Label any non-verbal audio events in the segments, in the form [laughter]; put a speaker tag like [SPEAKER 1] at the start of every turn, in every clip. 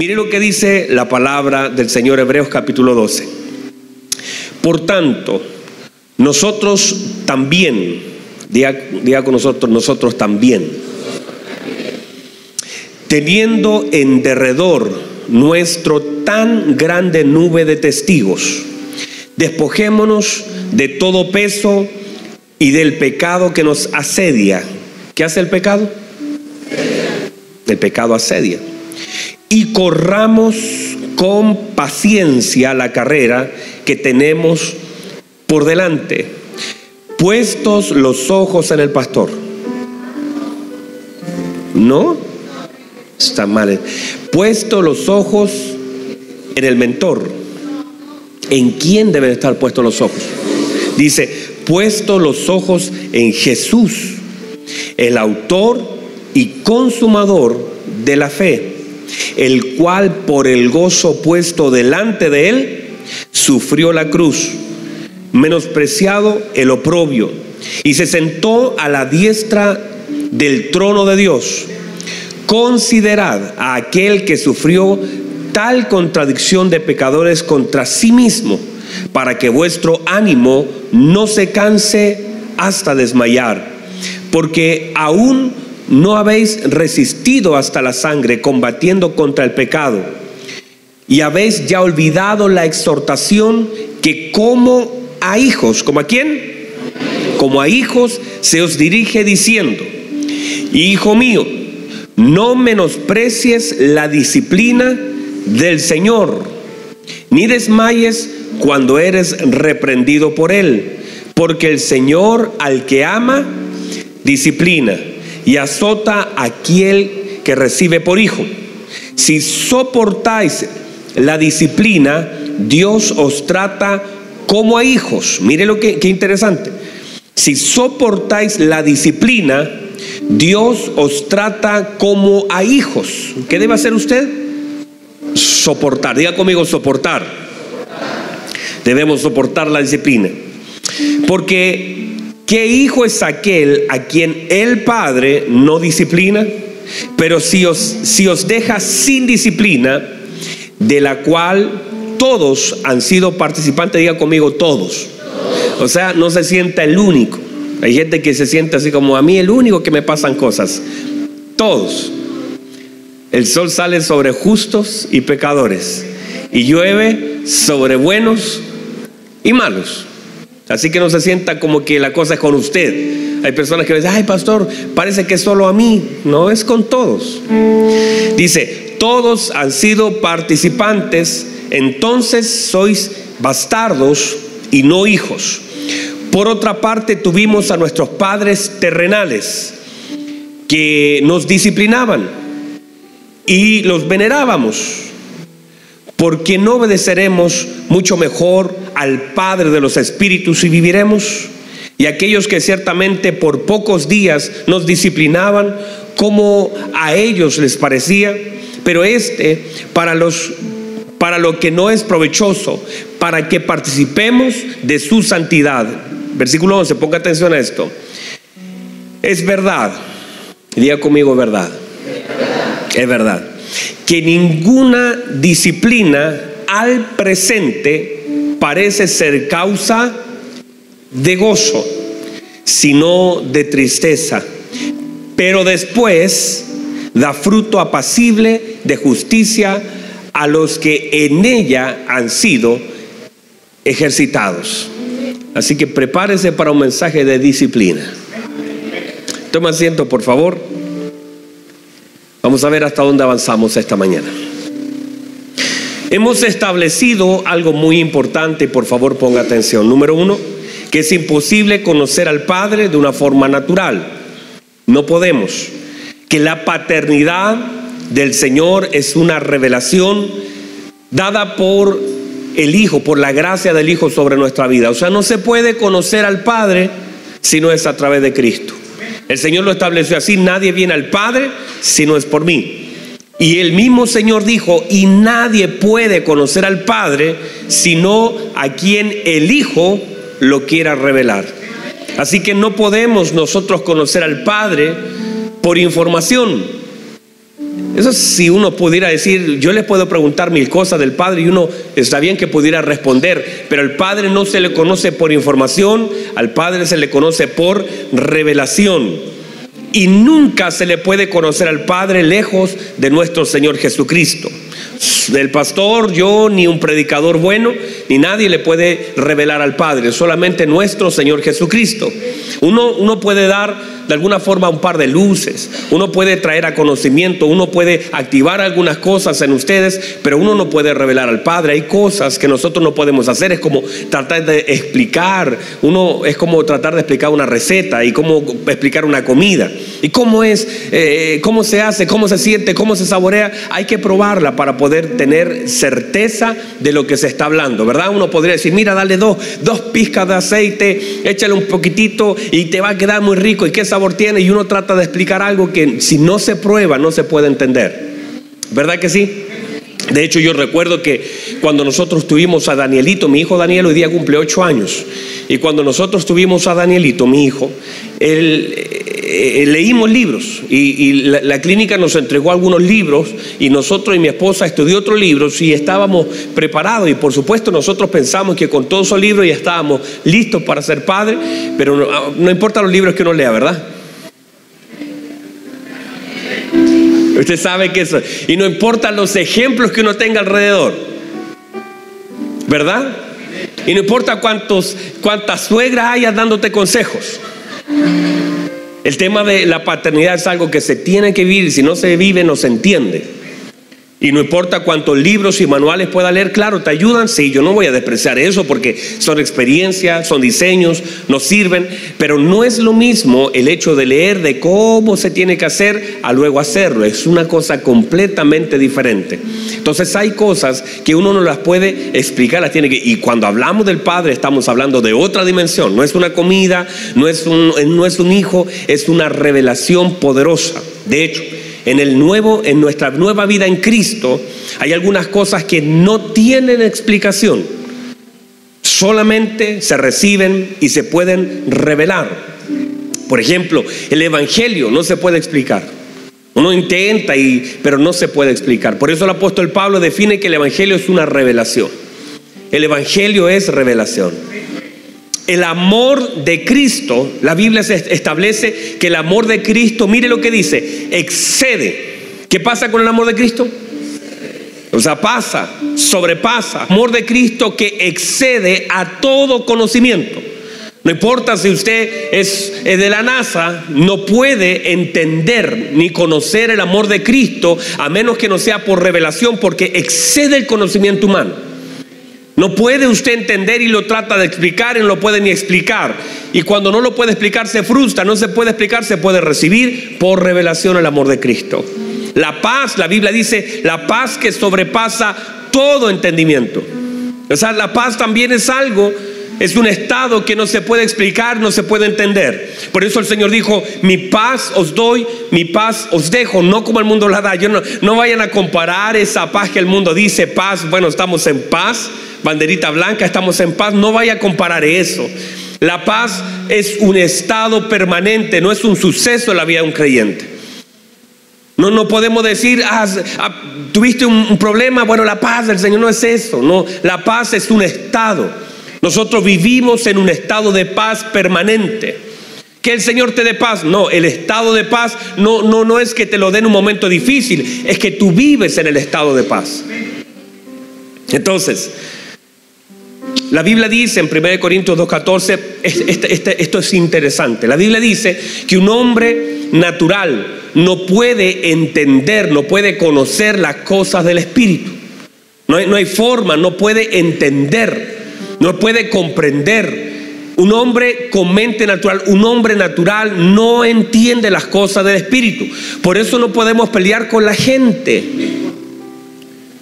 [SPEAKER 1] Mire lo que dice la palabra del Señor Hebreos capítulo 12. Por tanto, nosotros también, diga, con nosotros, nosotros también, teniendo en derredor nuestro tan grande nube de testigos, despojémonos de todo peso y del pecado que nos asedia. ¿Qué hace el pecado? El pecado asedia. Y corramos con paciencia la carrera que tenemos por delante, puestos los ojos en el pastor. ¿No? Está mal. Puestos los ojos en el mentor. ¿En quién deben estar puestos los ojos? Dice, puestos los ojos en Jesús, el autor y consumador de la fe, el cual por el gozo puesto delante de él, sufrió la cruz, menospreciado el oprobio, y se sentó a la diestra del trono de Dios. Considerad a aquel que sufrió tal contradicción de pecadores contra sí mismo, para que vuestro ánimo no se canse hasta desmayar, porque aún no habéis resistido hasta la sangre combatiendo contra el pecado, y habéis ya olvidado la exhortación que como a hijos, como a quién? Como a hijos se os dirige diciendo, Hijo mío, no menosprecies la disciplina del Señor, ni desmayes cuando eres reprendido por Él, porque el Señor al que ama, disciplina y azota a aquel que recibe por hijo. Si soportáis la disciplina, Dios os trata como a hijos. Mire lo que, interesante. Si soportáis la disciplina, Dios os trata como a hijos. ¿Qué debe hacer usted? Soportar. Diga conmigo, soportar. Debemos soportar la disciplina. Porque, ¿qué hijo es aquel a quien el Padre no disciplina? Pero si os, si os deja sin disciplina, de la cual todos han sido participantes, diga conmigo todos. O sea, no se sienta el único. Hay gente que se siente así como a mí el único que me pasan cosas. Todos. El sol sale sobre justos y pecadores y llueve sobre buenos y malos. Así que no se sienta como que la cosa es con usted. Hay personas que dicen, ay pastor, parece que es solo a mí. No, es con todos. Dice, todos han sido participantes, entonces sois bastardos y no hijos. Por otra parte, tuvimos a nuestros padres terrenales que nos disciplinaban y los venerábamos. Porque no obedeceremos mucho mejor al Padre de los Espíritus y viviremos? Y aquellos que ciertamente por pocos días nos disciplinaban como a ellos les parecía, pero este para los para lo que no es provechoso, para que participemos de su santidad. Versículo 11, ponga atención a esto. Es verdad, diga conmigo verdad es verdad, que ninguna disciplina al presente parece ser causa de gozo, sino de tristeza, pero después da fruto apacible de justicia a los que en ella han sido ejercitados. Así que prepárese para un mensaje de disciplina. Toma asiento, por favor. Vamos a ver hasta dónde avanzamos esta mañana. Hemos establecido algo muy importante, por favor ponga atención. Número uno, que es imposible conocer al Padre de una forma natural. No podemos. Que la paternidad del Señor es una revelación dada por el Hijo, por la gracia del Hijo sobre nuestra vida. O sea, no se puede conocer al Padre si no es a través de Cristo. El Señor lo estableció así, nadie viene al Padre si no es por mí. Y el mismo Señor dijo, y nadie puede conocer al Padre sino a quien el Hijo lo quiera revelar. Así que no podemos nosotros conocer al Padre por información. Eso si uno pudiera decir, yo les puedo preguntar mil cosas del Padre y uno está bien que pudiera responder, pero al Padre no se le conoce por información, al Padre se le conoce por revelación. Y nunca se le puede conocer al Padre lejos de nuestro Señor Jesucristo. Del pastor, yo, ni un predicador bueno, ni nadie le puede revelar al Padre, solamente nuestro Señor Jesucristo. Uno, uno puede dar de alguna forma un par de luces, uno puede traer a conocimiento, uno puede activar algunas cosas en ustedes, pero uno no puede revelar al Padre. Hay cosas que nosotros no podemos hacer, es como tratar de explicar, uno es como tratar de explicar una receta y cómo explicar una comida. ¿Y cómo es? Eh, ¿Cómo se hace? ¿Cómo se siente? ¿Cómo se saborea? Hay que probarla para poder tener certeza de lo que se está hablando, ¿verdad? Uno podría decir, mira, dale dos, dos pizcas de aceite, échale un poquitito y te va a quedar muy rico. ¿Y qué sabor? Tiene y uno trata de explicar algo que si no se prueba no se puede entender. ¿Verdad que sí? De hecho, yo recuerdo que cuando nosotros tuvimos a Danielito, mi hijo Daniel hoy día cumple ocho años, y cuando nosotros tuvimos a Danielito, mi hijo, eh, leímos libros y, la, clínica nos entregó algunos libros y nosotros y mi esposa estudió otros libros y estábamos preparados y por supuesto nosotros pensamos que con todos esos libros ya estábamos listos para ser padres, pero no, no importa los libros que uno lea, ¿verdad? Usted sabe que eso. Y no importa los ejemplos que uno tenga alrededor. ¿Verdad? Y no importa cuántos, cuántas suegras hayas dándote consejos. El tema de la paternidad es algo que se tiene que vivir. Si no se vive, no se entiende. Y no importa cuántos libros y manuales pueda leer, claro, te ayudan. Sí, yo no voy a despreciar eso porque son experiencias, son diseños, nos sirven. Pero no es lo mismo el hecho de leer de cómo se tiene que hacer a luego hacerlo. Es una cosa completamente diferente. Entonces hay cosas que uno no las puede explicar, las tiene que. Y cuando hablamos del Padre, estamos hablando de otra dimensión. No es una comida, no es un, no es un hijo, es una revelación poderosa. De hecho, en el nuevo, en nuestra nueva vida en Cristo, hay algunas cosas que no tienen explicación. Solamente se reciben y se pueden revelar. Por ejemplo, el Evangelio no se puede explicar. Uno intenta, y, pero no se puede explicar. Por eso el apóstol Pablo define que el Evangelio es una revelación. El Evangelio es revelación el amor de Cristo, la Biblia establece que el amor de Cristo, mire lo que dice, excede. ¿Qué pasa con el amor de Cristo? O sea, pasa, sobrepasa. Amor de Cristo que excede a todo conocimiento. No importa si usted es, de la NASA, no puede entender ni conocer el amor de Cristo a menos que no sea por revelación, porque excede el conocimiento humano. No puede usted entender y lo trata de explicar y no lo puede ni explicar. Y cuando no lo puede explicar se frustra, no se puede explicar, se puede recibir por revelación el amor de Cristo. La paz, la Biblia dice, la paz que sobrepasa todo entendimiento. O sea, la paz también es algo, es un estado que no se puede explicar, no se puede entender. Por eso el Señor dijo, mi paz os doy, mi paz os dejo, no como el mundo la da. Yo no, no vayan a comparar esa paz que el mundo dice, paz, bueno, estamos en paz banderita blanca, estamos en paz. No vaya a comparar eso. La paz es un estado permanente, no es un suceso en la vida de un creyente. No, no podemos decir, ah, ah, tuviste un, problema, bueno, la paz del Señor no es eso, no, la paz es un estado. Nosotros vivimos en un estado de paz permanente. Que el Señor te dé paz. No, el estado de paz no, no, no es que te lo dé en un momento difícil, es que tú vives en el estado de paz. Entonces, la Biblia dice en 1 Corintios 2.14, este, este, esto es interesante, la Biblia dice que un hombre natural no puede entender, no puede conocer las cosas del Espíritu. No hay, no hay forma, no puede entender, no puede comprender. Un hombre con mente natural, un hombre natural no entiende las cosas del Espíritu. Por eso no podemos pelear con la gente.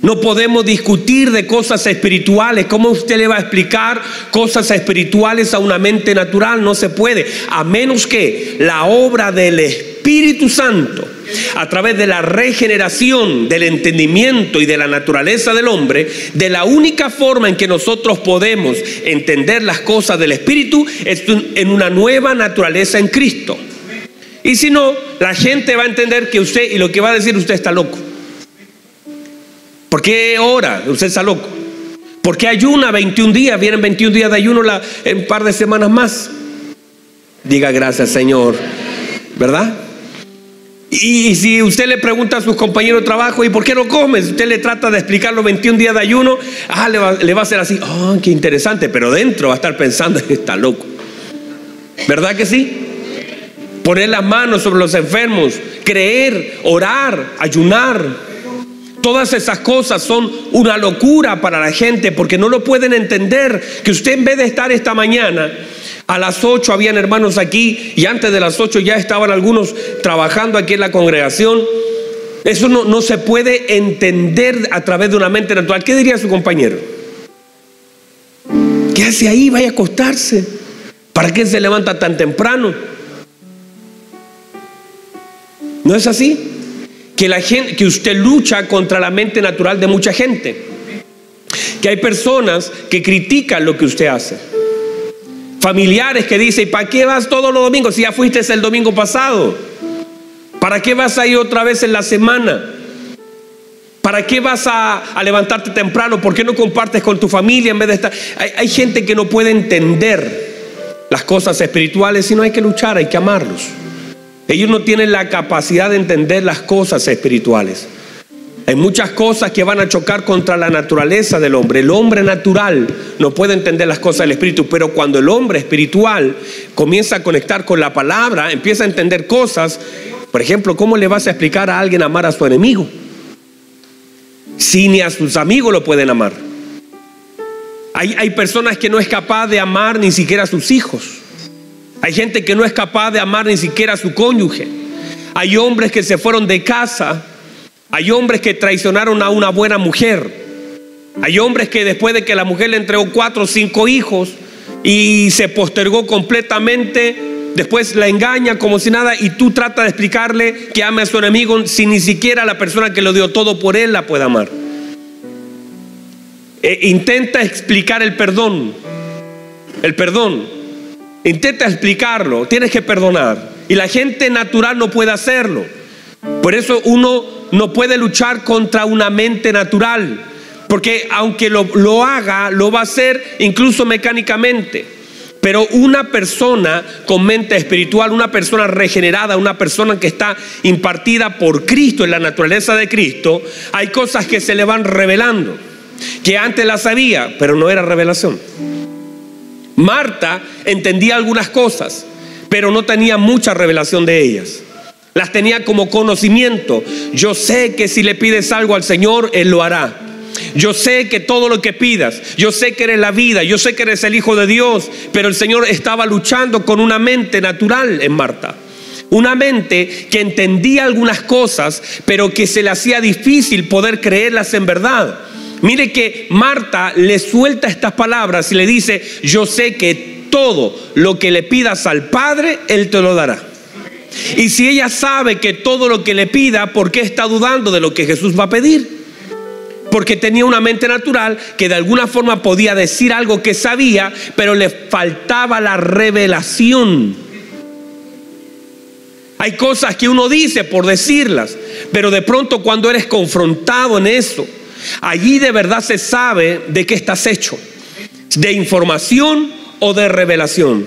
[SPEAKER 1] No podemos discutir de cosas espirituales. ¿Cómo usted le va a explicar cosas espirituales a una mente natural? No se puede. A menos que la obra del Espíritu Santo, a través de la regeneración del entendimiento y de la naturaleza del hombre, de la única forma en que nosotros podemos entender las cosas del Espíritu es en una nueva naturaleza en Cristo. Y si no, la gente va a entender que usted y lo que va a decir usted está loco. ¿Por qué ora? Usted está loco. ¿Por qué ayuna 21 días? Vienen 21 días de ayuno en un par de semanas más. Diga gracias, Señor. ¿Verdad? Y, si usted le pregunta a sus compañeros de trabajo, ¿y por qué no comes? Usted le trata de explicar los 21 días de ayuno, ah, le va, a hacer así, oh, qué interesante, pero dentro va a estar pensando, [laughs] está loco. ¿Verdad que sí? Poner las manos sobre los enfermos, creer, orar, ayunar. Todas esas cosas son una locura para la gente porque no lo pueden entender. Que usted en vez de estar esta mañana a las 8 habían hermanos aquí y antes de las 8 ya estaban algunos trabajando aquí en la congregación. Eso no, no se puede entender a través de una mente natural. ¿Qué diría su compañero? ¿Qué hace ahí? Vaya a acostarse. ¿Para qué se levanta tan temprano? ¿No es así? Que la gente, que usted lucha contra la mente natural de mucha gente. Que hay personas que critican lo que usted hace. Familiares que dicen, ¿para qué vas todos los domingos si ya fuiste el domingo pasado? ¿Para qué vas a ir otra vez en la semana? ¿Para qué vas a, levantarte temprano? ¿Por qué no compartes con tu familia en vez de estar? Hay, hay gente que no puede entender las cosas espirituales y no hay que luchar, hay que amarlos. Ellos no tienen la capacidad de entender las cosas espirituales. Hay muchas cosas que van a chocar contra la naturaleza del hombre. El hombre natural no puede entender las cosas del espíritu, pero cuando el hombre espiritual comienza a conectar con la palabra, empieza a entender cosas. Por ejemplo, ¿cómo le vas a explicar a alguien amar a su enemigo? Si ni a sus amigos lo pueden amar. Hay, hay personas que no es capaz de amar ni siquiera a sus hijos. Hay gente que no es capaz de amar ni siquiera a su cónyuge. Hay hombres que se fueron de casa hay hombres que traicionaron a una buena mujer. Hay hombres que después de que la mujer le entregó cuatro o cinco hijos y se postergó completamente, después la engaña como si nada y tú tratas de explicarle que ame a su enemigo si ni siquiera la persona que lo dio todo por él la puede amar. E intenta explicar el perdón. El perdón. Intenta explicarlo. Tienes que perdonar. Y la gente natural no puede hacerlo. Por eso uno no puede luchar contra una mente natural, porque aunque lo, haga, lo va a hacer incluso mecánicamente. Pero una persona con mente espiritual, una persona regenerada, una persona que está impartida por Cristo en la naturaleza de Cristo, hay cosas que se le van revelando, que antes las sabía, pero no era revelación. Marta entendía algunas cosas, pero no tenía mucha revelación de ellas. Las tenía como conocimiento. Yo sé que si le pides algo al Señor, Él lo hará. Yo sé que todo lo que pidas, yo sé que eres la vida, yo sé que eres el Hijo de Dios, pero el Señor estaba luchando con una mente natural en Marta. Una mente que entendía algunas cosas, pero que se le hacía difícil poder creerlas en verdad. Mire que Marta le suelta estas palabras y le dice, yo sé que todo lo que le pidas al Padre, Él te lo dará. Y si ella sabe que todo lo que le pida, ¿por qué está dudando de lo que Jesús va a pedir? Porque tenía una mente natural que de alguna forma podía decir algo que sabía, pero le faltaba la revelación. Hay cosas que uno dice por decirlas, pero de pronto cuando eres confrontado en eso, allí de verdad se sabe de qué estás hecho, de información o de revelación.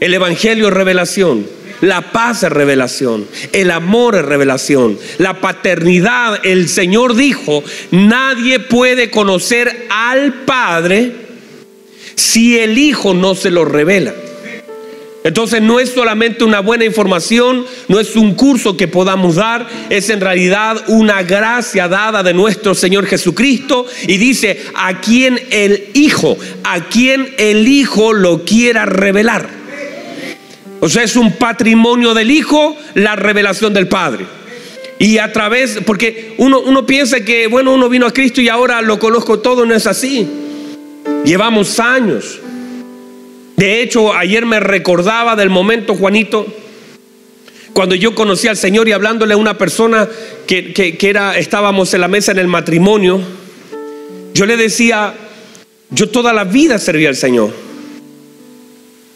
[SPEAKER 1] El Evangelio es revelación. La paz es revelación. El amor es revelación. La paternidad, el Señor dijo, nadie puede conocer al Padre si el Hijo no se lo revela. Entonces no es solamente una buena información, no es un curso que podamos dar, es en realidad una gracia dada de nuestro Señor Jesucristo y dice a quien el Hijo, a quien el Hijo lo quiera revelar. O sea, es un patrimonio del Hijo, la revelación del Padre. Y a través, porque uno, uno piensa que, bueno, uno vino a Cristo y ahora lo conozco todo, no es así. Llevamos años. De hecho, ayer me recordaba del momento, Juanito, cuando yo conocí al Señor y hablándole a una persona que, que, era, estábamos en la mesa en el matrimonio, yo le decía, yo toda la vida serví al Señor.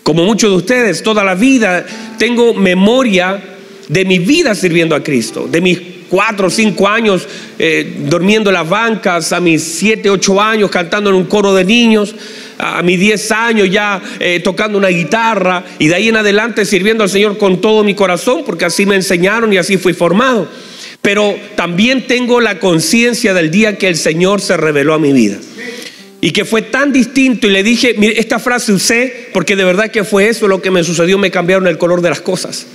[SPEAKER 1] Como muchos de ustedes, toda la vida tengo memoria de mi vida sirviendo a Cristo, de mis cuatro o cinco años eh, durmiendo en las bancas, a mis siete, ocho años cantando en un coro de niños, a mis diez años ya eh, tocando una guitarra y de ahí en adelante sirviendo al Señor con todo mi corazón, porque así me enseñaron y así fui formado. Pero también tengo la conciencia del día que el Señor se reveló a mi vida. Y que fue tan distinto y le dije, mire, esta frase usé porque de verdad que fue eso lo que me sucedió, me cambiaron el color de las cosas.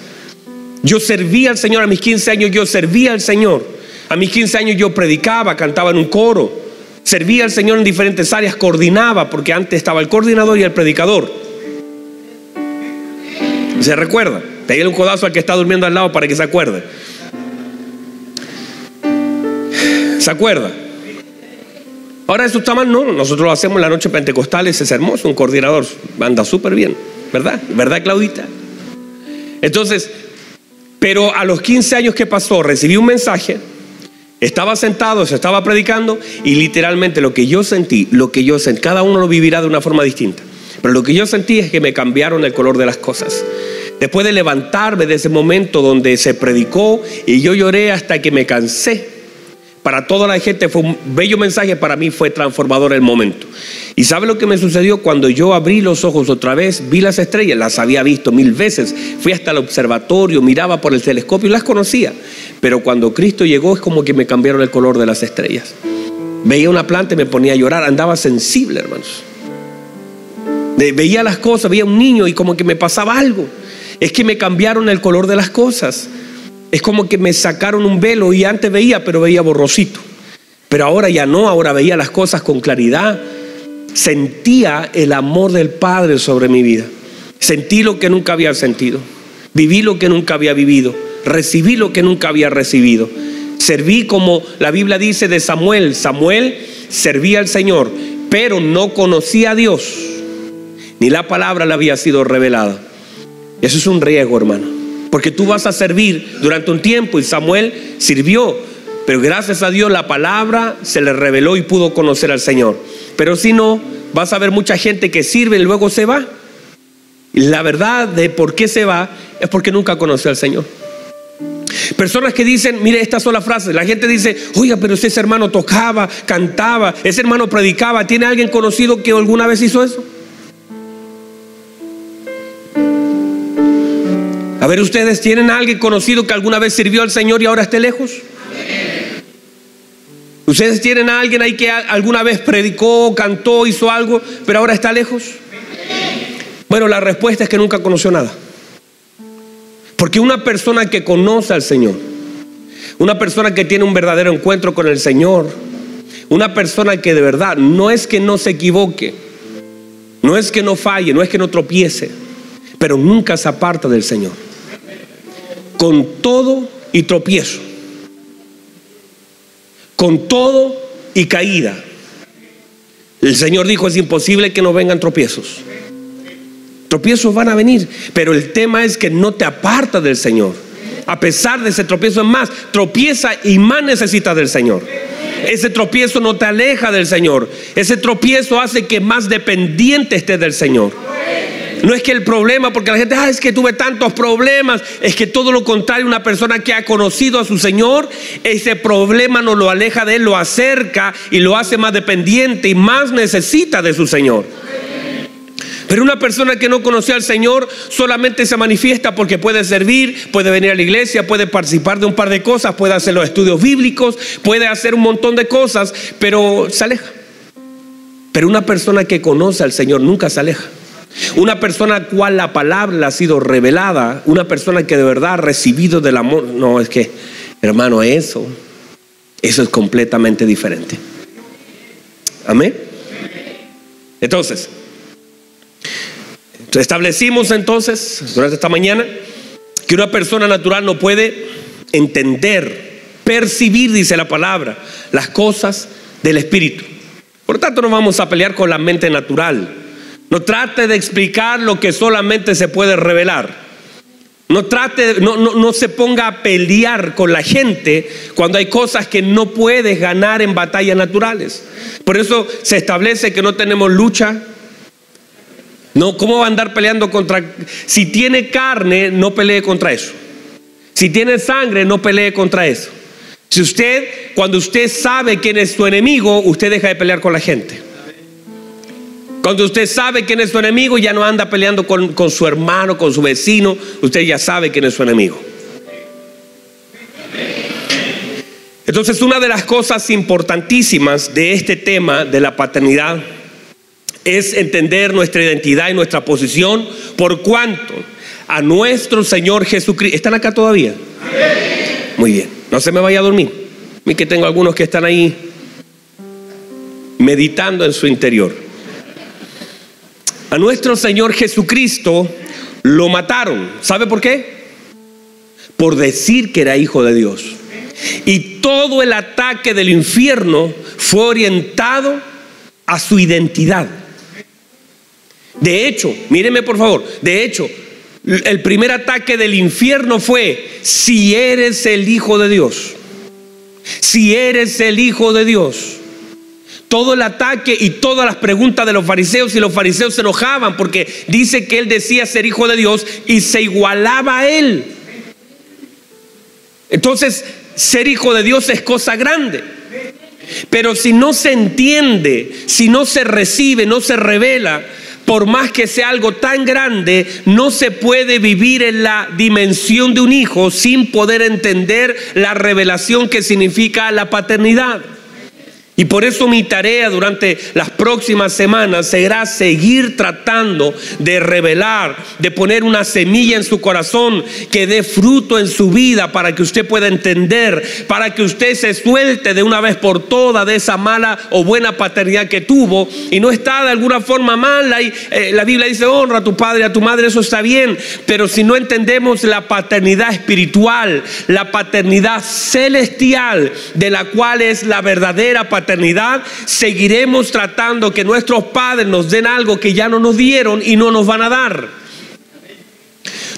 [SPEAKER 1] Yo servía al Señor, a mis 15 años yo servía al Señor. A mis 15 años yo predicaba, cantaba en un coro. Servía al Señor en diferentes áreas, coordinaba, porque antes estaba el coordinador y el predicador. ¿Se recuerda? Te un codazo al que está durmiendo al lado para que se acuerde. ¿Se acuerda? Ahora eso está mal, no. Nosotros lo hacemos en la noche pentecostal, ese es hermoso, un coordinador. Anda súper bien, ¿verdad? ¿Verdad, Claudita? Entonces, pero a los 15 años que pasó, recibí un mensaje, estaba sentado, se estaba predicando y literalmente lo que yo sentí, lo que yo sentí, cada uno lo vivirá de una forma distinta, pero lo que yo sentí es que me cambiaron el color de las cosas. Después de levantarme de ese momento donde se predicó y yo lloré hasta que me cansé, para toda la gente fue un bello mensaje, para mí fue transformador el momento. ¿Y sabe lo que me sucedió cuando yo abrí los ojos otra vez? Vi las estrellas, las había visto mil veces, fui hasta el observatorio, miraba por el telescopio y las conocía. Pero cuando Cristo llegó es como que me cambiaron el color de las estrellas. Veía una planta y me ponía a llorar, andaba sensible, hermanos. Veía las cosas, veía un niño y como que me pasaba algo. Es que me cambiaron el color de las cosas. Es como que me sacaron un velo y antes veía, pero veía borrosito. Pero ahora ya no, ahora veía las cosas con claridad. Sentía el amor del Padre sobre mi vida. Sentí lo que nunca había sentido. Viví lo que nunca había vivido. Recibí lo que nunca había recibido. Serví como la Biblia dice de Samuel. Samuel servía al Señor, pero no conocía a Dios. Ni la palabra le había sido revelada. Eso es un riesgo, hermano. Porque tú vas a servir durante un tiempo y Samuel sirvió, pero gracias a Dios la palabra se le reveló y pudo conocer al Señor. Pero si no, vas a ver mucha gente que sirve y luego se va. Y la verdad de por qué se va es porque nunca conoció al Señor. Personas que dicen, mire, esta sola frase, la gente dice, oiga, pero ese hermano tocaba, cantaba, ese hermano predicaba, ¿tiene alguien conocido que alguna vez hizo eso? Ver, ¿ustedes tienen a alguien conocido que alguna vez sirvió al Señor y ahora esté lejos? ¿Ustedes tienen a alguien ahí que alguna vez predicó, cantó, hizo algo, pero ahora está lejos? Bueno, la respuesta es que nunca conoció nada. Porque una persona que conoce al Señor, una persona que tiene un verdadero encuentro con el Señor, una persona que de verdad no es que no se equivoque, no es que no falle, no es que no tropiece, pero nunca se aparta del Señor con todo y tropiezo, con todo y caída. El Señor dijo, es imposible que no vengan tropiezos. Tropiezos van a venir, pero el tema es que no te aparta del Señor. A pesar de ese tropiezo, es más, tropieza y más necesita del Señor. Ese tropiezo no te aleja del Señor. Ese tropiezo hace que más dependiente estés del Señor. No es que el problema, porque la gente, ah, es que tuve tantos problemas, es que todo lo contrario, una persona que ha conocido a su Señor, ese problema no lo aleja de él, lo acerca y lo hace más dependiente y más necesita de su Señor. Pero una persona que no conoció al Señor solamente se manifiesta porque puede servir, puede venir a la iglesia, puede participar de un par de cosas, puede hacer los estudios bíblicos, puede hacer un montón de cosas, pero se aleja. Pero una persona que conoce al Señor nunca se aleja. Una persona a cual la palabra ha sido revelada, una persona que de verdad ha recibido del amor. No, es que, hermano, eso, eso es completamente diferente. Amén. Entonces, establecimos entonces, durante esta mañana, que una persona natural no puede entender, percibir, dice la palabra, las cosas del Espíritu. Por lo tanto, no vamos a pelear con la mente natural. No trate de explicar lo que solamente se puede revelar. No trate, no, no, se ponga a pelear con la gente cuando hay cosas que no puedes ganar en batallas naturales. Por eso se establece que no tenemos lucha No, ¿cómo va a andar peleando contra... Si tiene carne, no pelee contra eso. Si tiene sangre, no pelee contra eso. Si usted, cuando usted sabe quién es su enemigo, usted deja de pelear con la gente. Cuando usted sabe quién es su enemigo, ya no anda peleando con, con su hermano, con su vecino, usted ya sabe quién es su enemigo. Entonces, una de las cosas importantísimas de este tema de la paternidad es entender nuestra identidad y nuestra posición por cuanto a nuestro Señor Jesucristo. ¿Están acá todavía? Muy bien, no se me vaya a dormir. A que tengo algunos que están ahí meditando en su interior. A nuestro Señor Jesucristo lo mataron. ¿Sabe por qué? Por decir que era hijo de Dios. Y todo el ataque del infierno fue orientado a su identidad. De hecho, míreme por favor, de hecho, el primer ataque del infierno fue, si eres el Hijo de Dios, si eres el Hijo de Dios. Todo el ataque y todas las preguntas de los fariseos y los fariseos se enojaban porque dice que él decía ser hijo de Dios y se igualaba a él. Entonces, ser hijo de Dios es cosa grande. Pero si no se entiende, si no se recibe, no se revela, por más que sea algo tan grande, no se puede vivir en la dimensión de un hijo sin poder entender la revelación que significa la paternidad. Y por eso mi tarea durante las próximas semanas será seguir tratando de revelar, de poner una semilla en su corazón que dé fruto en su vida para que usted pueda entender, para que usted se suelte de una vez por todas de esa mala o buena paternidad que tuvo y no está de alguna forma mala. Y eh, la Biblia dice honra a tu padre, a tu madre, eso está bien, pero si no entendemos la paternidad espiritual, la paternidad celestial, de la cual es la verdadera paternidad, seguiremos tratando que nuestros padres nos den algo que ya no nos dieron y no nos van a dar.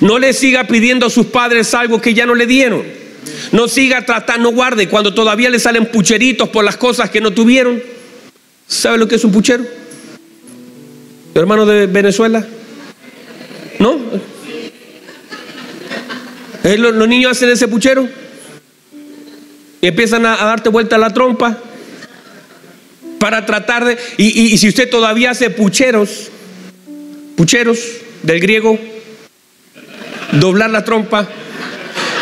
[SPEAKER 1] No le siga pidiendo a sus padres algo que ya no le dieron. No siga tratando, no guarde cuando todavía le salen pucheritos por las cosas que no tuvieron. ¿Sabe lo que es un puchero? hermano de Venezuela? ¿No? ¿Eh, los, niños hacen ese puchero y empiezan a, a darte vuelta la trompa para tratar de... Y, si usted todavía hace pucheros, pucheros del griego, doblar la trompa,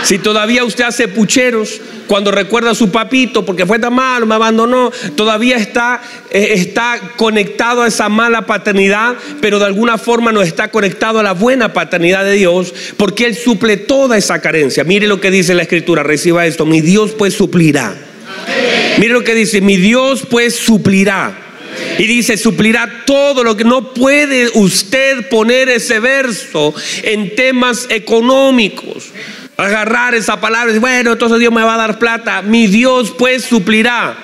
[SPEAKER 1] si todavía usted hace pucheros cuando recuerda a su papito porque fue tan malo, me abandonó, todavía está, eh, está conectado a esa mala paternidad, pero de alguna forma no está conectado a la buena paternidad de Dios porque Él suple toda esa carencia. Mire lo que dice la escritura, reciba esto, mi Dios pues suplirá Mire lo que dice, mi Dios pues suplirá. Y dice, suplirá todo lo que no puede usted poner ese verso en temas económicos. Agarrar esa palabra y bueno, entonces Dios me va a dar plata. Mi Dios pues suplirá.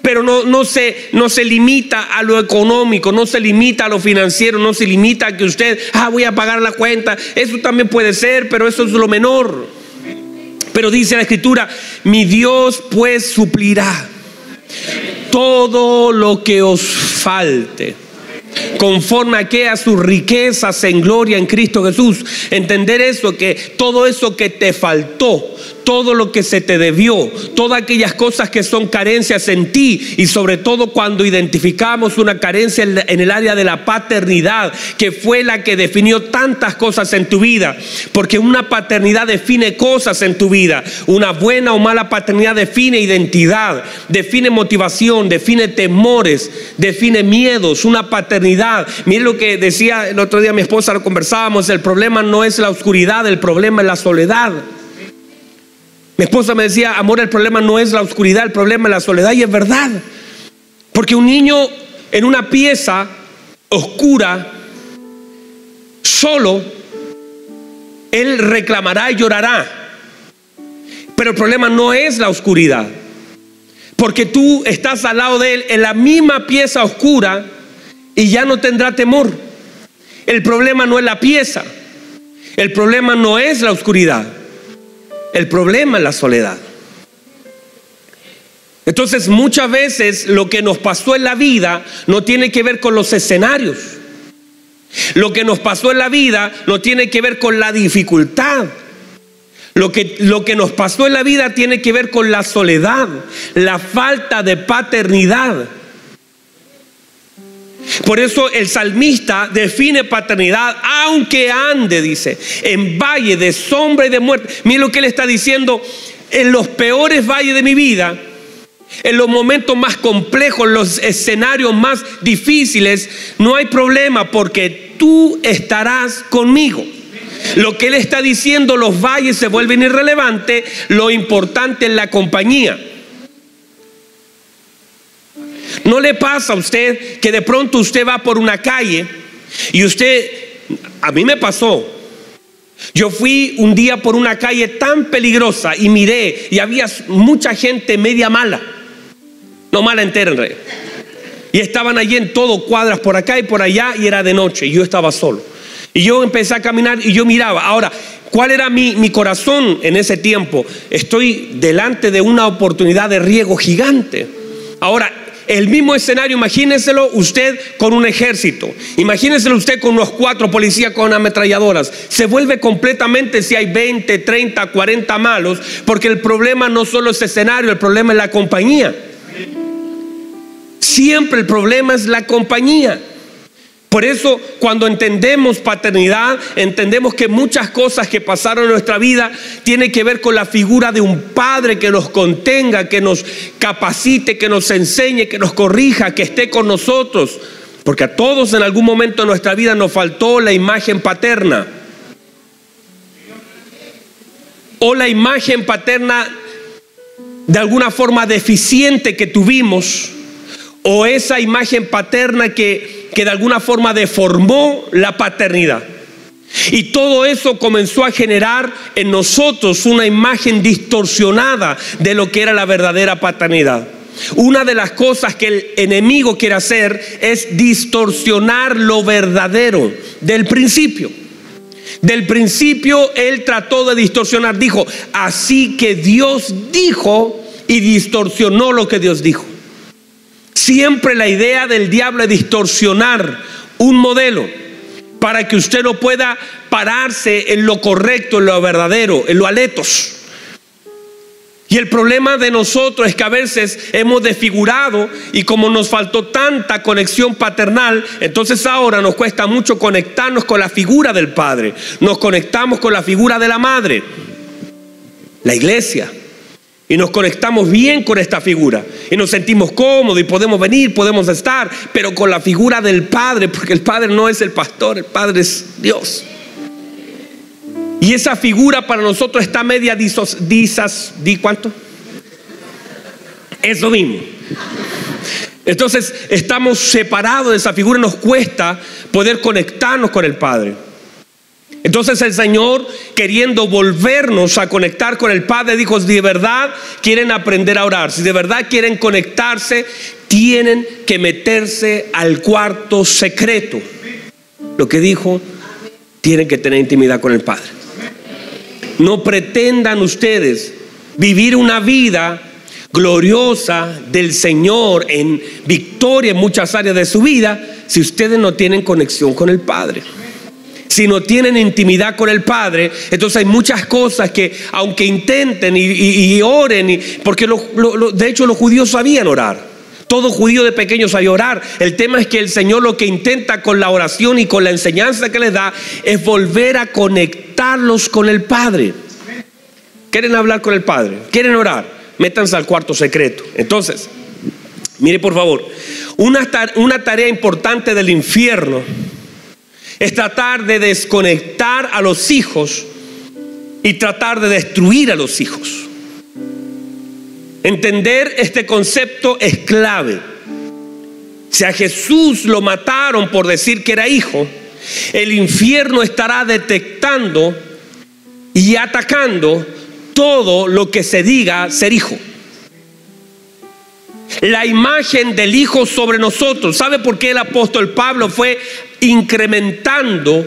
[SPEAKER 1] Pero no, no, se, no se limita a lo económico, no se limita a lo financiero, no se limita a que usted, ah, voy a pagar la cuenta. Eso también puede ser, pero eso es lo menor. Pero dice la escritura, mi Dios pues suplirá todo lo que os falte conforme a que a sus riquezas en gloria en Cristo Jesús. Entender eso, que todo eso que te faltó, todo lo que se te debió, todas aquellas cosas que son carencias en ti y sobre todo cuando identificamos una carencia en el área de la paternidad, que fue la que definió tantas cosas en tu vida, porque una paternidad define cosas en tu vida, una buena o mala paternidad define identidad, define motivación, define temores, define miedos, una paternidad. Mire lo que decía el otro día mi esposa, lo conversábamos, el problema no es la oscuridad, el problema es la soledad. Mi esposa me decía, amor, el problema no es la oscuridad, el problema es la soledad. Y es verdad. Porque un niño en una pieza oscura, solo, él reclamará y llorará. Pero el problema no es la oscuridad. Porque tú estás al lado de él en la misma pieza oscura y ya no tendrá temor. El problema no es la pieza. El problema no es la oscuridad. El problema es la soledad. Entonces muchas veces lo que nos pasó en la vida no tiene que ver con los escenarios. Lo que nos pasó en la vida no tiene que ver con la dificultad. Lo que, lo que nos pasó en la vida tiene que ver con la soledad, la falta de paternidad. Por eso el salmista define paternidad, aunque ande, dice, en valle de sombra y de muerte. Mira lo que él está diciendo, en los peores valles de mi vida, en los momentos más complejos, los escenarios más difíciles, no hay problema porque tú estarás conmigo. Lo que él está diciendo, los valles se vuelven irrelevantes, lo importante es la compañía. ¿No le pasa a usted que de pronto usted va por una calle y usted, a mí me pasó, yo fui un día por una calle tan peligrosa y miré y había mucha gente media mala, no mala entera en realidad. Y estaban allí en todo, cuadras por acá y por allá y era de noche y yo estaba solo. Y yo empecé a caminar y yo miraba. Ahora, ¿cuál era mi, mi corazón en ese tiempo? Estoy delante de una oportunidad de riego gigante. Ahora, el mismo escenario, imagínenselo usted con un ejército, imagínenselo usted con unos cuatro policías con ametralladoras. Se vuelve completamente si hay 20, 30, 40 malos, porque el problema no solo es escenario, el problema es la compañía. Siempre el problema es la compañía. Por eso cuando entendemos paternidad, entendemos que muchas cosas que pasaron en nuestra vida tienen que ver con la figura de un padre que nos contenga, que nos capacite, que nos enseñe, que nos corrija, que esté con nosotros. Porque a todos en algún momento de nuestra vida nos faltó la imagen paterna. O la imagen paterna de alguna forma deficiente que tuvimos. O esa imagen paterna que que de alguna forma deformó la paternidad. Y todo eso comenzó a generar en nosotros una imagen distorsionada de lo que era la verdadera paternidad. Una de las cosas que el enemigo quiere hacer es distorsionar lo verdadero del principio. Del principio él trató de distorsionar, dijo, así que Dios dijo y distorsionó lo que Dios dijo. Siempre la idea del diablo es distorsionar un modelo para que usted no pueda pararse en lo correcto, en lo verdadero, en lo aletos. Y el problema de nosotros es que a veces hemos desfigurado y como nos faltó tanta conexión paternal, entonces ahora nos cuesta mucho conectarnos con la figura del Padre. Nos conectamos con la figura de la Madre, la iglesia. Y nos conectamos bien con esta figura. Y nos sentimos cómodos y podemos venir, podemos estar, pero con la figura del Padre, porque el Padre no es el pastor, el Padre es Dios. Y esa figura para nosotros está media disas, ¿di cuánto? Eso mismo. Entonces estamos separados de esa figura, nos cuesta poder conectarnos con el Padre. Entonces el Señor, queriendo volvernos a conectar con el Padre, dijo, si de verdad quieren aprender a orar, si de verdad quieren conectarse, tienen que meterse al cuarto secreto. Lo que dijo, tienen que tener intimidad con el Padre. No pretendan ustedes vivir una vida gloriosa del Señor en victoria en muchas áreas de su vida si ustedes no tienen conexión con el Padre si no tienen intimidad con el Padre, entonces hay muchas cosas que aunque intenten y, oren, porque de hecho los judíos sabían orar. Todo judío de pequeño sabía orar. El tema es que el Señor lo que intenta con la oración y con la enseñanza que les da es volver a conectarlos con el Padre. ¿Quieren hablar con el Padre? ¿Quieren orar? Métanse al cuarto secreto. Entonces, mire por favor, una tarea importante del infierno es tratar de desconectar a los hijos y tratar de destruir a los hijos. Entender este concepto es clave. Si a Jesús lo mataron por decir que era hijo, el infierno estará detectando y atacando todo lo que se diga ser hijo. La imagen del Hijo sobre nosotros. ¿Sabe por qué el apóstol Pablo fue incrementando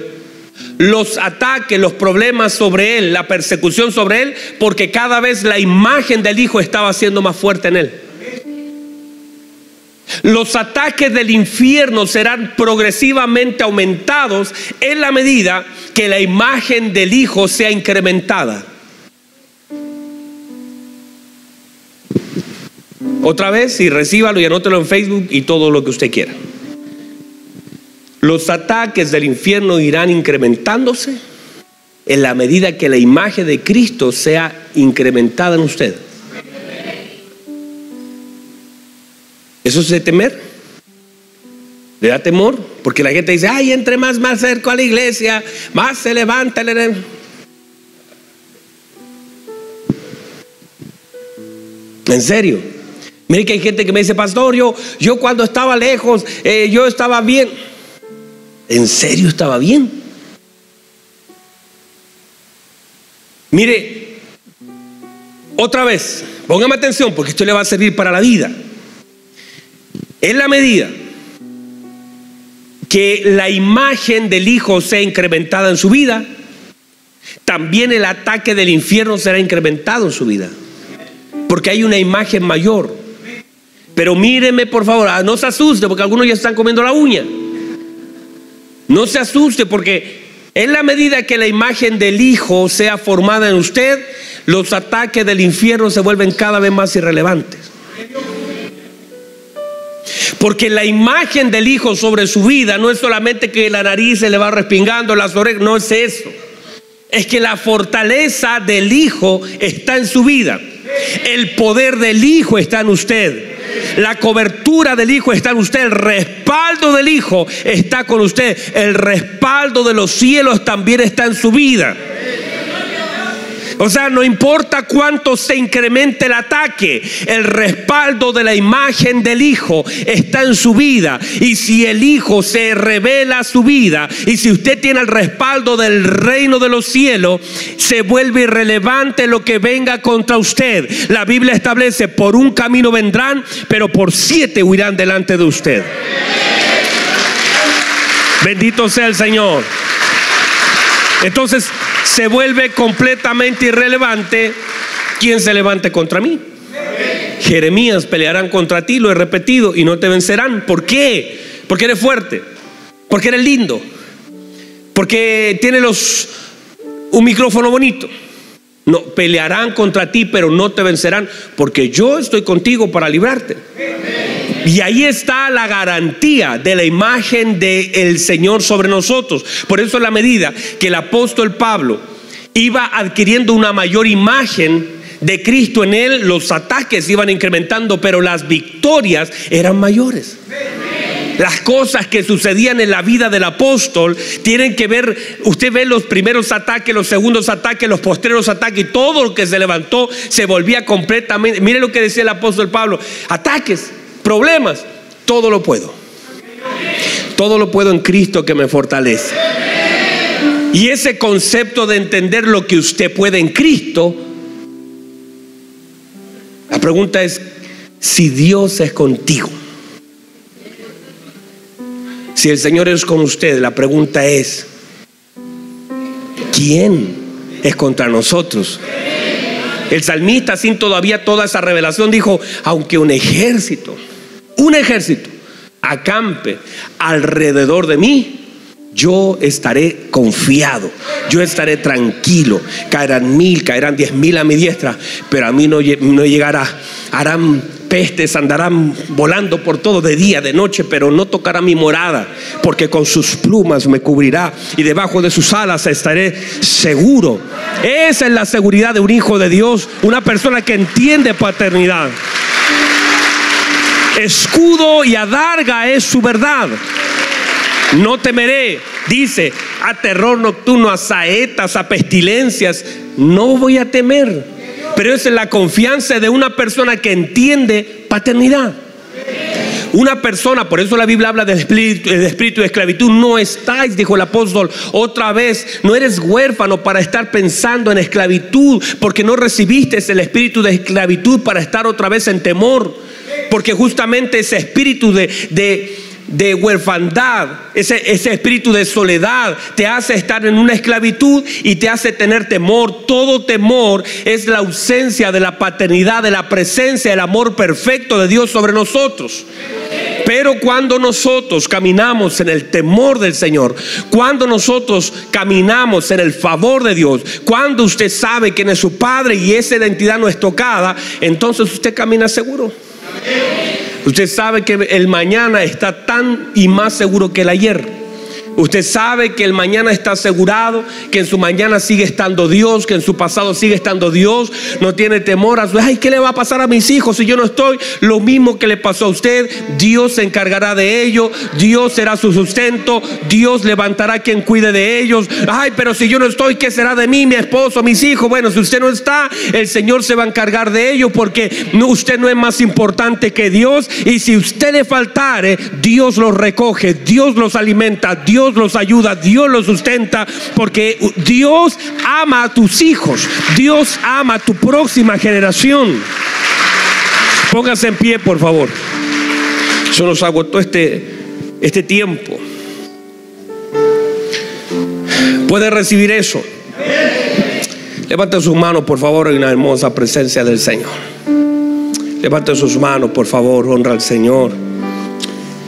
[SPEAKER 1] los ataques, los problemas sobre él, la persecución sobre él, porque cada vez la imagen del Hijo estaba siendo más fuerte en él. Los ataques del infierno serán progresivamente aumentados en la medida que la imagen del Hijo sea incrementada. Otra vez, y recíbalo y anótelo en Facebook y todo lo que usted quiera. Los ataques del infierno irán incrementándose en la medida que la imagen de Cristo sea incrementada en usted. ¿Eso es de temer? ¿Le da temor? Porque la gente dice, ay, entre más más cerco a la iglesia, más se levanta. En serio. Mire que hay gente que me dice, pastor, yo, yo cuando estaba lejos, eh, yo estaba bien. ¿En serio estaba bien? Mire, otra vez, póngame atención porque esto le va a servir para la vida. En la medida que la imagen del Hijo sea incrementada en su vida, también el ataque del infierno será incrementado en su vida. Porque hay una imagen mayor. Pero míreme por favor, ah, no se asuste porque algunos ya están comiendo la uña. No se asuste porque en la medida que la imagen del Hijo sea formada en usted, los ataques del infierno se vuelven cada vez más irrelevantes. Porque la imagen del Hijo sobre su vida no es solamente que la nariz se le va respingando, las orejas, no es eso. Es que la fortaleza del Hijo está en su vida. El poder del Hijo está en usted. La cobertura del Hijo está en usted. El respaldo del Hijo está con usted. El respaldo de los cielos también está en su vida. O sea, no importa cuánto se incremente el ataque, el respaldo de la imagen del Hijo está en su vida. Y si el Hijo se revela su vida, y si usted tiene el respaldo del reino de los cielos, se vuelve irrelevante lo que venga contra usted. La Biblia establece, por un camino vendrán, pero por siete huirán delante de usted. Bendito sea el Señor. Entonces, se vuelve completamente irrelevante quien se levante contra mí. Jeremías pelearán contra ti, lo he repetido, y no te vencerán. ¿Por qué? Porque eres fuerte, porque eres lindo, porque tiene los un micrófono bonito. No, pelearán contra ti, pero no te vencerán, porque yo estoy contigo para librarte. Y ahí está la garantía de la imagen del Señor sobre nosotros. Por eso, la medida que el apóstol Pablo iba adquiriendo una mayor imagen de Cristo en él, los ataques iban incrementando, pero las victorias eran mayores. Las cosas que sucedían en la vida del apóstol tienen que ver, usted ve los primeros ataques, los segundos ataques, los postreros ataques, y todo lo que se levantó se volvía completamente, mire lo que decía el apóstol Pablo, ataques, problemas, todo lo puedo. Todo lo puedo en Cristo que me fortalece. Y ese concepto de entender lo que usted puede en Cristo, la pregunta es, si Dios es contigo, si el Señor es con usted, la pregunta es, ¿quién es contra nosotros? El salmista, sin todavía toda esa revelación, dijo, aunque un ejército, un ejército, acampe alrededor de mí, yo estaré confiado, yo estaré tranquilo. Caerán mil, caerán diez mil a mi diestra, pero a mí no, llegará. Harán pestes andarán volando por todo de día, de noche, pero no tocará mi morada, porque con sus plumas me cubrirá y debajo de sus alas estaré seguro. Esa es la seguridad de un hijo de Dios, una persona que entiende paternidad. Escudo y adarga es su verdad. No temeré, dice, a terror nocturno, a saetas, a pestilencias. No voy a temer pero es la confianza de una persona que entiende paternidad. Una persona, por eso la Biblia habla de espíritu, de espíritu de esclavitud. No estáis, dijo el apóstol, otra vez, no eres huérfano para estar pensando en esclavitud, porque no recibiste el espíritu de esclavitud para estar otra vez en temor. Porque justamente ese espíritu de, de de huerfandad, ese, ese espíritu de soledad, te hace estar en una esclavitud y te hace tener temor. Todo temor es la ausencia de la paternidad, de la presencia, del amor perfecto de Dios sobre nosotros. Pero cuando nosotros caminamos en el temor del Señor, cuando nosotros caminamos en el favor de Dios, cuando usted sabe quién es su Padre y esa identidad no es tocada, entonces usted camina seguro. Usted sabe que el mañana está tan y más seguro que el ayer. Usted sabe que el mañana está asegurado, que en su mañana sigue estando Dios, que en su pasado sigue estando Dios. No tiene temor a su, ay, ¿qué le va a pasar a mis hijos si yo no estoy? Lo mismo que le pasó a usted, Dios se encargará de ello, Dios será su sustento, Dios levantará quien cuide de ellos. Ay, pero si yo no estoy, ¿qué será de mí, mi esposo, mis hijos? Bueno, si usted no está, el Señor se va a encargar de ello porque usted no es más importante que Dios. Y si usted le faltare, Dios los recoge, Dios los alimenta, Dios los ayuda, Dios los sustenta, porque Dios ama a tus hijos, Dios ama a tu próxima generación. Póngase en pie, por favor. Se nos agotó este, este tiempo. Puede recibir eso. Levante sus manos, por favor, en la hermosa presencia del Señor. Levante sus manos, por favor, honra al Señor.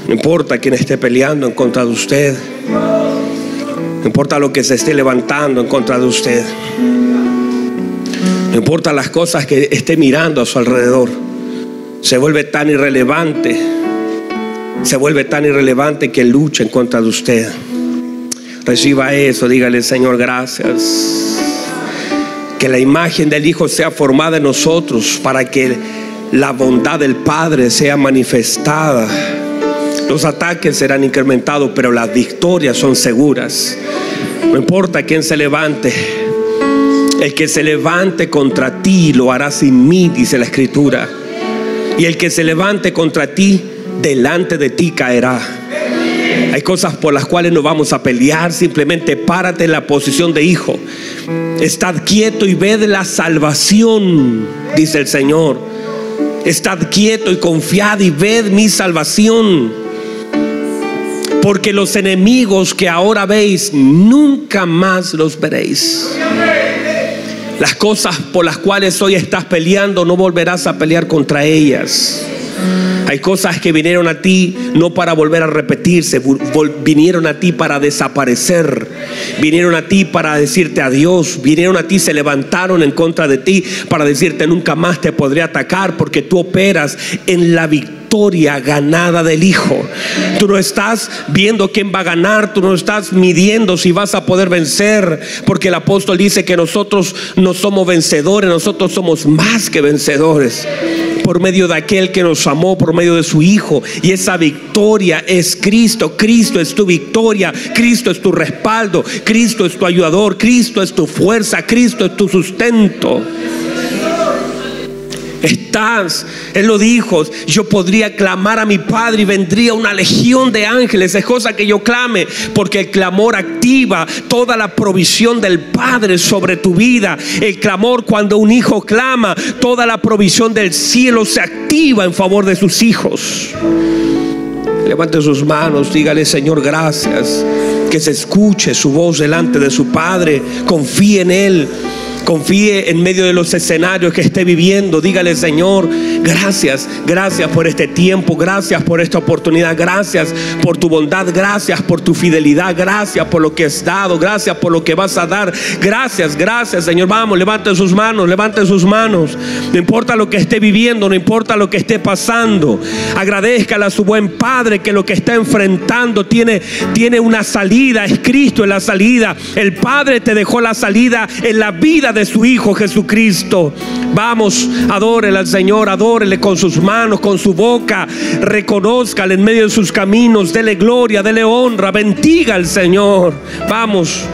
[SPEAKER 1] No importa quién esté peleando en contra de usted. No importa lo que se esté levantando en contra de usted. No importa las cosas que esté mirando a su alrededor. Se vuelve tan irrelevante. Se vuelve tan irrelevante que lucha en contra de usted. Reciba eso. Dígale, Señor, gracias. Que la imagen del Hijo sea formada en nosotros para que la bondad del Padre sea manifestada los ataques serán incrementados, pero las victorias son seguras. No importa quién se levante. El que se levante contra ti lo hará sin mí, dice la escritura. Y el que se levante contra ti, delante de ti caerá. Hay cosas por las cuales no vamos a pelear. Simplemente párate en la posición de hijo. Estad quieto y ved la salvación, dice el Señor. Estad quieto y confiad y ved mi salvación porque los enemigos que ahora veis, nunca más los veréis. Las cosas por las cuales hoy estás peleando, no volverás a pelear contra ellas. Hay cosas que vinieron a ti no para volver a repetirse, vinieron a ti para desaparecer, vinieron a ti para decirte adiós, vinieron a ti, se levantaron en contra de ti para decirte nunca más te podré atacar porque tú operas en la victoria victoria ganada del Hijo. Tú no estás viendo quién va a ganar, tú no estás midiendo si vas a poder vencer, porque el apóstol dice que nosotros no somos vencedores, nosotros somos más que vencedores por medio de aquel que nos amó, por medio de su Hijo. Y esa victoria es Cristo. Cristo es tu victoria. Cristo es tu respaldo. Cristo es tu ayudador. Cristo es tu fuerza. Cristo es tu sustento estás. Él lo dijo, yo podría clamar a mi Padre y vendría una legión de ángeles. Es cosa que yo clame, porque el clamor activa toda la provisión del Padre sobre tu vida. El clamor cuando un hijo clama, toda la provisión del cielo se activa en favor de sus hijos. Levante sus manos, dígale Señor, gracias. Que se escuche su voz delante de su Padre. Confíe en Él. Confíe en medio de los escenarios que esté viviendo. Dígale, Señor, gracias, gracias por este tiempo, gracias por esta oportunidad, gracias por tu bondad, gracias por tu fidelidad, gracias por lo que has dado, gracias por lo que vas a dar. Gracias, gracias, Señor. Vamos, levante sus manos, levante sus manos. No importa lo que esté viviendo, no importa lo que esté pasando. Agradezcale a su buen Padre que lo que está enfrentando tiene, tiene una salida. Es Cristo en la salida. El Padre te dejó la salida en la vida de su Hijo Jesucristo. Vamos, adórele al Señor, adórele con sus manos, con su boca, reconózcale en medio de sus caminos, dele gloria, dele honra, bendiga al Señor. Vamos.